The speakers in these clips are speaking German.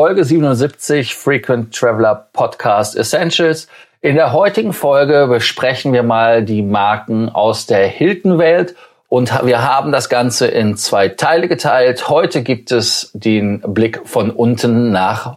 Folge 77 Frequent Traveler Podcast Essentials. In der heutigen Folge besprechen wir mal die Marken aus der Hilton-Welt und wir haben das Ganze in zwei Teile geteilt. Heute gibt es den Blick von unten nach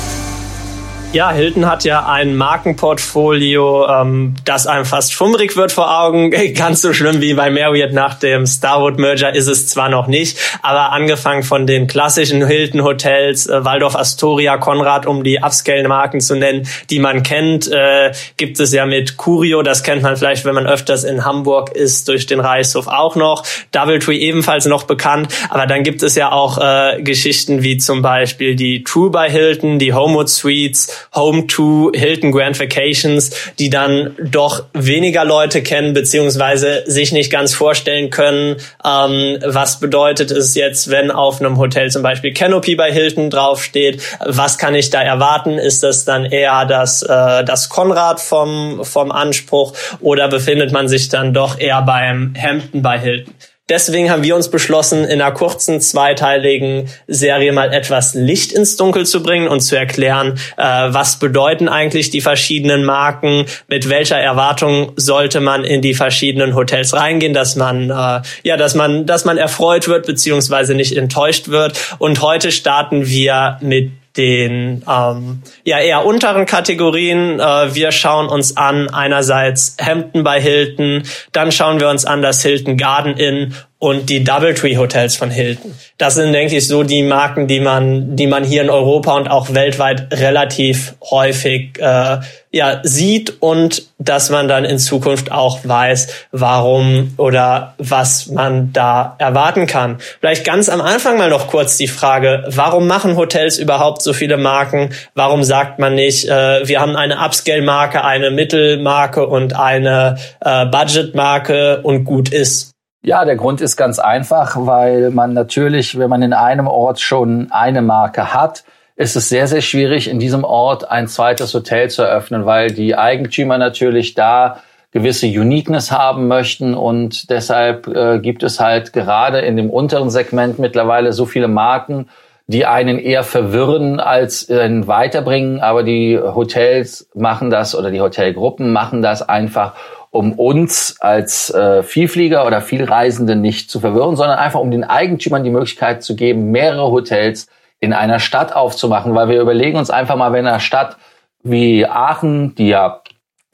Ja, Hilton hat ja ein Markenportfolio, ähm, das einem fast schummrig wird vor Augen. Ganz so schlimm wie bei Marriott nach dem Starwood-Merger ist es zwar noch nicht, aber angefangen von den klassischen Hilton-Hotels, äh, Waldorf Astoria, Konrad, um die Upscale-Marken zu nennen, die man kennt, äh, gibt es ja mit Curio, das kennt man vielleicht, wenn man öfters in Hamburg ist, durch den Reichshof auch noch. Doubletree ebenfalls noch bekannt, aber dann gibt es ja auch äh, Geschichten wie zum Beispiel die True by Hilton, die Homewood Suites, Home to Hilton Grand Vacations, die dann doch weniger Leute kennen, beziehungsweise sich nicht ganz vorstellen können, ähm, was bedeutet es jetzt, wenn auf einem Hotel zum Beispiel Canopy bei Hilton draufsteht, was kann ich da erwarten? Ist das dann eher das, äh, das Konrad vom, vom Anspruch oder befindet man sich dann doch eher beim Hampton bei Hilton? Deswegen haben wir uns beschlossen, in einer kurzen zweiteiligen Serie mal etwas Licht ins Dunkel zu bringen und zu erklären, äh, was bedeuten eigentlich die verschiedenen Marken, mit welcher Erwartung sollte man in die verschiedenen Hotels reingehen, dass man äh, ja, dass man, dass man erfreut wird beziehungsweise nicht enttäuscht wird. Und heute starten wir mit den ähm, ja eher unteren Kategorien. Äh, wir schauen uns an einerseits Hampton bei Hilton, dann schauen wir uns an das Hilton Garden Inn und die Doubletree Hotels von Hilton. Das sind, denke ich, so die Marken, die man, die man hier in Europa und auch weltweit relativ häufig äh, ja sieht und dass man dann in Zukunft auch weiß, warum oder was man da erwarten kann. Vielleicht ganz am Anfang mal noch kurz die Frage: Warum machen Hotels überhaupt so viele Marken? Warum sagt man nicht, äh, wir haben eine Upscale-Marke, eine Mittelmarke und eine äh, Budget-Marke und gut ist? Ja, der Grund ist ganz einfach, weil man natürlich, wenn man in einem Ort schon eine Marke hat, ist es sehr, sehr schwierig, in diesem Ort ein zweites Hotel zu eröffnen, weil die Eigentümer natürlich da gewisse Uniqueness haben möchten und deshalb äh, gibt es halt gerade in dem unteren Segment mittlerweile so viele Marken, die einen eher verwirren als äh, weiterbringen, aber die Hotels machen das oder die Hotelgruppen machen das einfach, um uns als äh, Vielflieger oder Vielreisende nicht zu verwirren, sondern einfach um den Eigentümern die Möglichkeit zu geben, mehrere Hotels in einer Stadt aufzumachen, weil wir überlegen uns einfach mal, wenn eine Stadt wie Aachen, die ja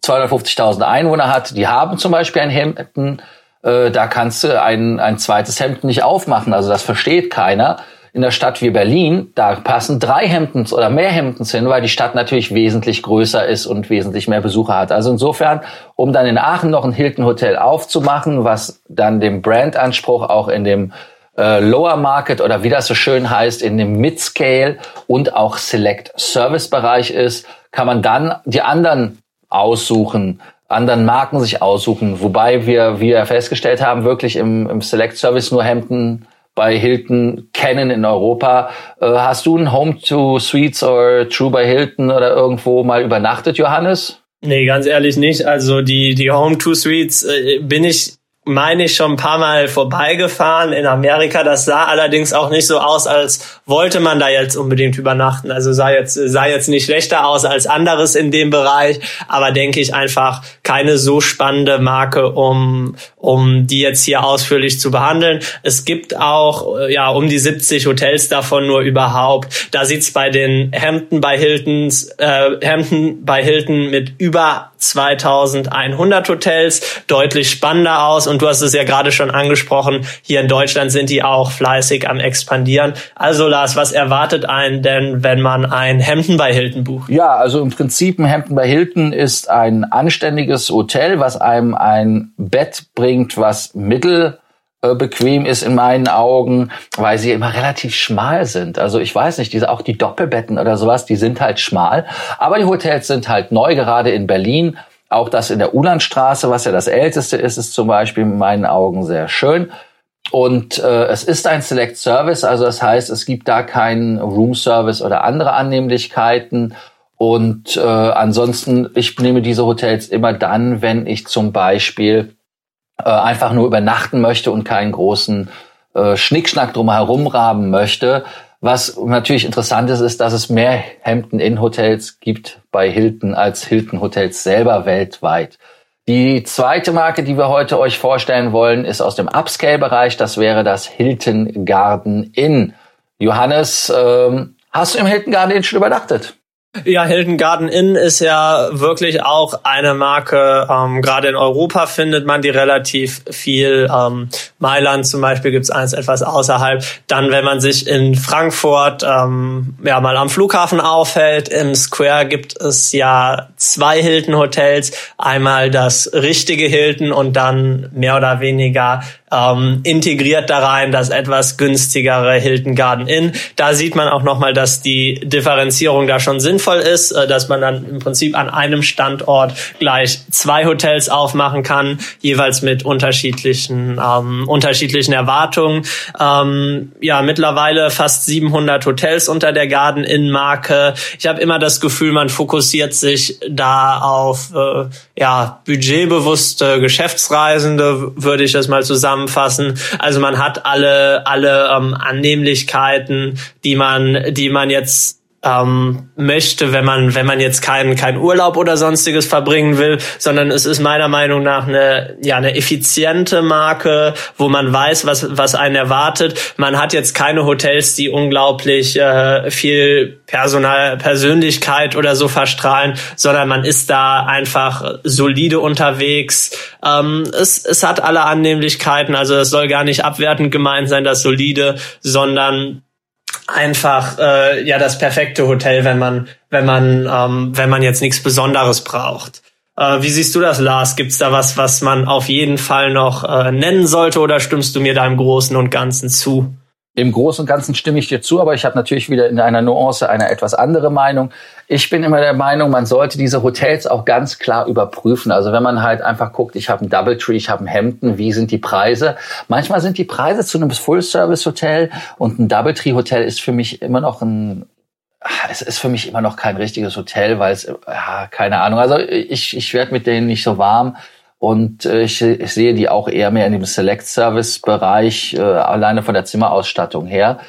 250.000 Einwohner hat, die haben zum Beispiel ein Hemden, äh, da kannst du ein, ein zweites Hemd nicht aufmachen, also das versteht keiner in der Stadt wie Berlin, da passen drei Hemdens oder mehr Hemdens hin, weil die Stadt natürlich wesentlich größer ist und wesentlich mehr Besucher hat. Also insofern, um dann in Aachen noch ein Hilton Hotel aufzumachen, was dann dem Brandanspruch auch in dem äh, Lower Market oder wie das so schön heißt, in dem Mid-Scale und auch Select Service Bereich ist, kann man dann die anderen aussuchen, anderen Marken sich aussuchen, wobei wir, wie wir festgestellt haben, wirklich im, im Select Service nur Hemden bei Hilton kennen in Europa. Äh, hast du ein Home to Suites oder True by Hilton oder irgendwo mal übernachtet, Johannes? Nee, ganz ehrlich nicht. Also die, die Home to Suites äh, bin ich meine ich, schon ein paar Mal vorbeigefahren in Amerika. Das sah allerdings auch nicht so aus, als wollte man da jetzt unbedingt übernachten. Also sah jetzt, sah jetzt nicht schlechter aus als anderes in dem Bereich, aber denke ich einfach keine so spannende Marke, um, um die jetzt hier ausführlich zu behandeln. Es gibt auch, ja, um die 70 Hotels davon nur überhaupt. Da sieht's bei den Hampton bei Hiltons, äh, Hampton bei Hilton mit über 2100 Hotels deutlich spannender aus und du hast es ja gerade schon angesprochen, hier in Deutschland sind die auch fleißig am expandieren. Also Lars, was erwartet einen denn, wenn man ein Hemden bei Hilton bucht? Ja, also im Prinzip ein Hemden bei Hilton ist ein anständiges Hotel, was einem ein Bett bringt, was mittel bequem ist in meinen Augen, weil sie immer relativ schmal sind. Also ich weiß nicht, diese auch die Doppelbetten oder sowas, die sind halt schmal, aber die Hotels sind halt neu, gerade in Berlin. Auch das in der Ulandstraße, was ja das älteste ist, ist zum Beispiel in meinen Augen sehr schön. Und äh, es ist ein Select Service, also das heißt, es gibt da keinen Room Service oder andere Annehmlichkeiten. Und äh, ansonsten, ich nehme diese Hotels immer dann, wenn ich zum Beispiel äh, einfach nur übernachten möchte und keinen großen äh, Schnickschnack drumherum raben möchte. Was natürlich interessant ist, ist, dass es mehr Hampton Inn Hotels gibt bei Hilton als Hilton Hotels selber weltweit. Die zweite Marke, die wir heute euch vorstellen wollen, ist aus dem Upscale-Bereich. Das wäre das Hilton Garden Inn. Johannes, ähm, hast du im Hilton Garden Inn schon übernachtet? Ja, Hilton Garden Inn ist ja wirklich auch eine Marke. Ähm, Gerade in Europa findet man die relativ viel. Ähm, Mailand zum Beispiel gibt's eins etwas außerhalb. Dann, wenn man sich in Frankfurt ähm, ja mal am Flughafen aufhält, im Square gibt es ja zwei Hilton Hotels. Einmal das richtige Hilton und dann mehr oder weniger ähm, integriert da rein das etwas günstigere Hilton Garden Inn. Da sieht man auch nochmal, dass die Differenzierung da schon sinnvoll ist, äh, dass man dann im Prinzip an einem Standort gleich zwei Hotels aufmachen kann, jeweils mit unterschiedlichen ähm, unterschiedlichen Erwartungen. Ähm, ja, mittlerweile fast 700 Hotels unter der Garden Inn Marke. Ich habe immer das Gefühl, man fokussiert sich da auf äh, ja budgetbewusste Geschäftsreisende, würde ich das mal zusammen zusammenfassen. Also man hat alle alle ähm, Annehmlichkeiten, die man die man jetzt ähm, möchte, wenn man wenn man jetzt keinen keinen Urlaub oder sonstiges verbringen will, sondern es ist meiner Meinung nach eine ja eine effiziente Marke, wo man weiß, was was einen erwartet. Man hat jetzt keine Hotels, die unglaublich äh, viel Personal Persönlichkeit oder so verstrahlen, sondern man ist da einfach solide unterwegs. Ähm, es es hat alle Annehmlichkeiten, also es soll gar nicht abwertend gemeint sein, das solide, sondern einfach äh, ja das perfekte Hotel, wenn man wenn man ähm, wenn man jetzt nichts Besonderes braucht. Äh, wie siehst du das, Lars? Gibt's da was, was man auf jeden Fall noch äh, nennen sollte, oder stimmst du mir da im Großen und Ganzen zu? Im Großen und Ganzen stimme ich dir zu, aber ich habe natürlich wieder in einer Nuance eine etwas andere Meinung. Ich bin immer der Meinung, man sollte diese Hotels auch ganz klar überprüfen. Also wenn man halt einfach guckt, ich habe ein Doubletree, ich habe ein Hampton, wie sind die Preise? Manchmal sind die Preise zu einem Full-Service-Hotel und ein Doubletree-Hotel ist für mich immer noch ein es ist für mich immer noch kein richtiges Hotel, weil es, ja, keine Ahnung. Also ich, ich werde mit denen nicht so warm. Und äh, ich, ich sehe die auch eher mehr in dem Select-Service-Bereich, äh, alleine von der Zimmerausstattung her.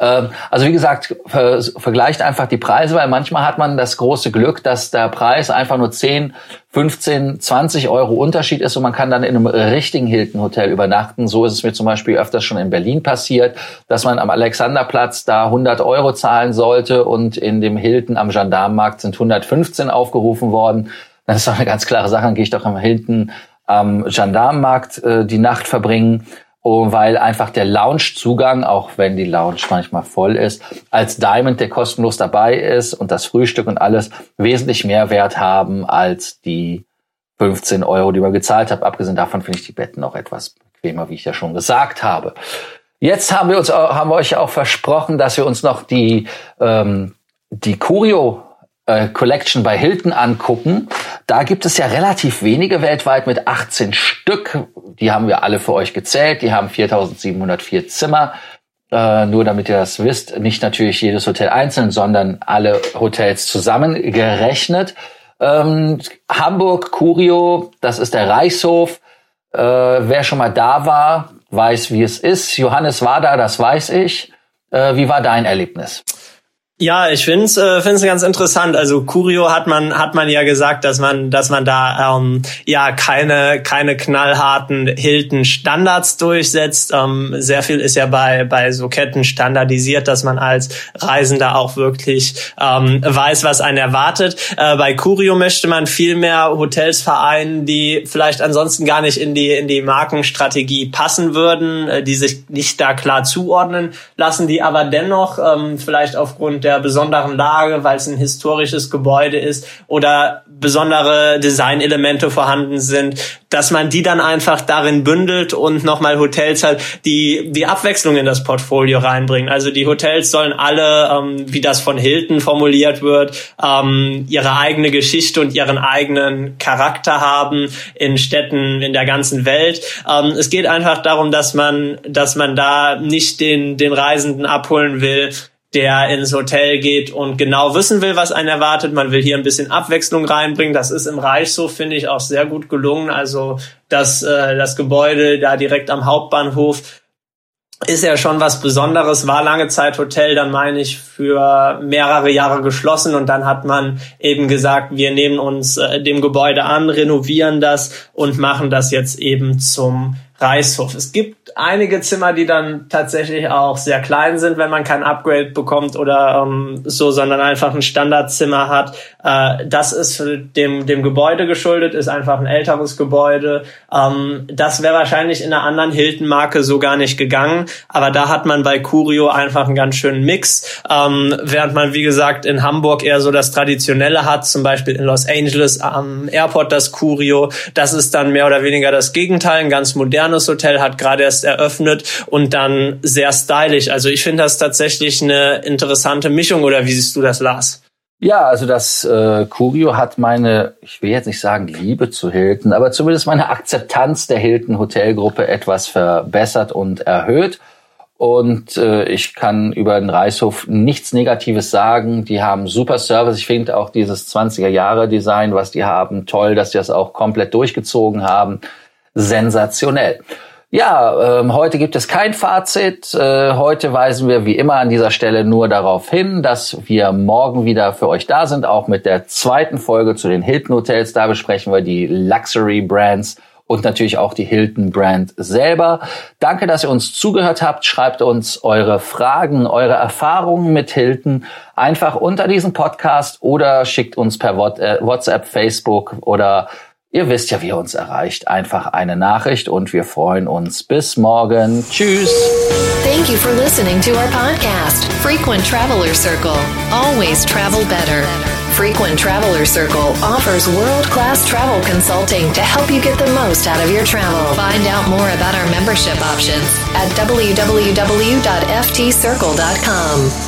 Ähm, also wie gesagt, ver vergleicht einfach die Preise, weil manchmal hat man das große Glück, dass der Preis einfach nur 10, 15, 20 Euro Unterschied ist und man kann dann in einem richtigen Hilton Hotel übernachten. So ist es mir zum Beispiel öfters schon in Berlin passiert, dass man am Alexanderplatz da 100 Euro zahlen sollte und in dem Hilton am Gendarmenmarkt sind 115 aufgerufen worden. Das ist doch eine ganz klare Sache. Dann gehe ich doch am hinten am Gendarmenmarkt äh, die Nacht verbringen, oh, weil einfach der Loungezugang, auch wenn die Lounge manchmal voll ist, als Diamond, der kostenlos dabei ist und das Frühstück und alles wesentlich mehr Wert haben als die 15 Euro, die man gezahlt hat. Abgesehen davon finde ich die Betten auch etwas bequemer, wie ich ja schon gesagt habe. Jetzt haben wir uns, haben wir euch auch versprochen, dass wir uns noch die ähm, die Curio äh, Collection bei Hilton angucken, da gibt es ja relativ wenige weltweit mit 18 Stück. Die haben wir alle für euch gezählt. Die haben 4704 Zimmer. Äh, nur damit ihr das wisst, nicht natürlich jedes Hotel einzeln, sondern alle Hotels zusammengerechnet. Ähm, Hamburg, Curio, das ist der Reichshof. Äh, wer schon mal da war, weiß, wie es ist. Johannes war da, das weiß ich. Äh, wie war dein Erlebnis? Ja, ich finde es äh, find's ganz interessant. Also Curio hat man hat man ja gesagt, dass man dass man da ähm, ja keine keine knallharten Hilton Standards durchsetzt. Ähm, sehr viel ist ja bei bei so Ketten standardisiert, dass man als Reisender auch wirklich ähm, weiß, was einen erwartet. Äh, bei Curio möchte man viel mehr Hotels vereinen, die vielleicht ansonsten gar nicht in die in die Markenstrategie passen würden, äh, die sich nicht da klar zuordnen lassen, die aber dennoch ähm, vielleicht aufgrund der besonderen Lage, weil es ein historisches Gebäude ist oder besondere Designelemente vorhanden sind, dass man die dann einfach darin bündelt und nochmal Hotels halt die, die Abwechslung in das Portfolio reinbringen. Also die Hotels sollen alle, ähm, wie das von Hilton formuliert wird, ähm, ihre eigene Geschichte und ihren eigenen Charakter haben in Städten in der ganzen Welt. Ähm, es geht einfach darum, dass man, dass man da nicht den, den Reisenden abholen will, der ins Hotel geht und genau wissen will, was einen erwartet. Man will hier ein bisschen Abwechslung reinbringen. Das ist im Reich so, finde ich, auch sehr gut gelungen. Also das, äh, das Gebäude da direkt am Hauptbahnhof ist ja schon was Besonderes, war lange Zeit Hotel, dann meine ich für mehrere Jahre geschlossen und dann hat man eben gesagt, wir nehmen uns äh, dem Gebäude an, renovieren das und machen das jetzt eben zum Reishof. Es gibt einige Zimmer, die dann tatsächlich auch sehr klein sind, wenn man kein Upgrade bekommt oder ähm, so, sondern einfach ein Standardzimmer hat. Äh, das ist dem, dem Gebäude geschuldet, ist einfach ein älteres Gebäude. Ähm, das wäre wahrscheinlich in einer anderen Hilton-Marke so gar nicht gegangen, aber da hat man bei Curio einfach einen ganz schönen Mix, ähm, während man, wie gesagt, in Hamburg eher so das Traditionelle hat, zum Beispiel in Los Angeles am Airport das Curio. Das ist dann mehr oder weniger das Gegenteil, ein ganz modernes Hotel, hat gerade erst eröffnet und dann sehr stylisch. Also ich finde das tatsächlich eine interessante Mischung oder wie siehst du das, Lars? Ja, also das äh, Curio hat meine, ich will jetzt nicht sagen Liebe zu Hilton, aber zumindest meine Akzeptanz der Hilton Hotelgruppe etwas verbessert und erhöht. Und äh, ich kann über den Reishof nichts Negatives sagen. Die haben super Service. Ich finde auch dieses 20er Jahre Design, was die haben, toll, dass die das auch komplett durchgezogen haben. Sensationell. Ja, ähm, heute gibt es kein Fazit. Äh, heute weisen wir wie immer an dieser Stelle nur darauf hin, dass wir morgen wieder für euch da sind, auch mit der zweiten Folge zu den Hilton Hotels. Da besprechen wir die Luxury Brands und natürlich auch die Hilton Brand selber. Danke, dass ihr uns zugehört habt. Schreibt uns eure Fragen, eure Erfahrungen mit Hilton einfach unter diesem Podcast oder schickt uns per äh, WhatsApp, Facebook oder Ihr wisst ja, wie ihr uns erreicht. Einfach eine Nachricht und wir freuen uns. Bis morgen. Tschüss. Thank you for listening to our podcast, Frequent Traveler Circle. Always travel better. Frequent Traveler Circle offers world-class travel consulting to help you get the most out of your travel. Find out more about our membership options at www.ftcircle.com.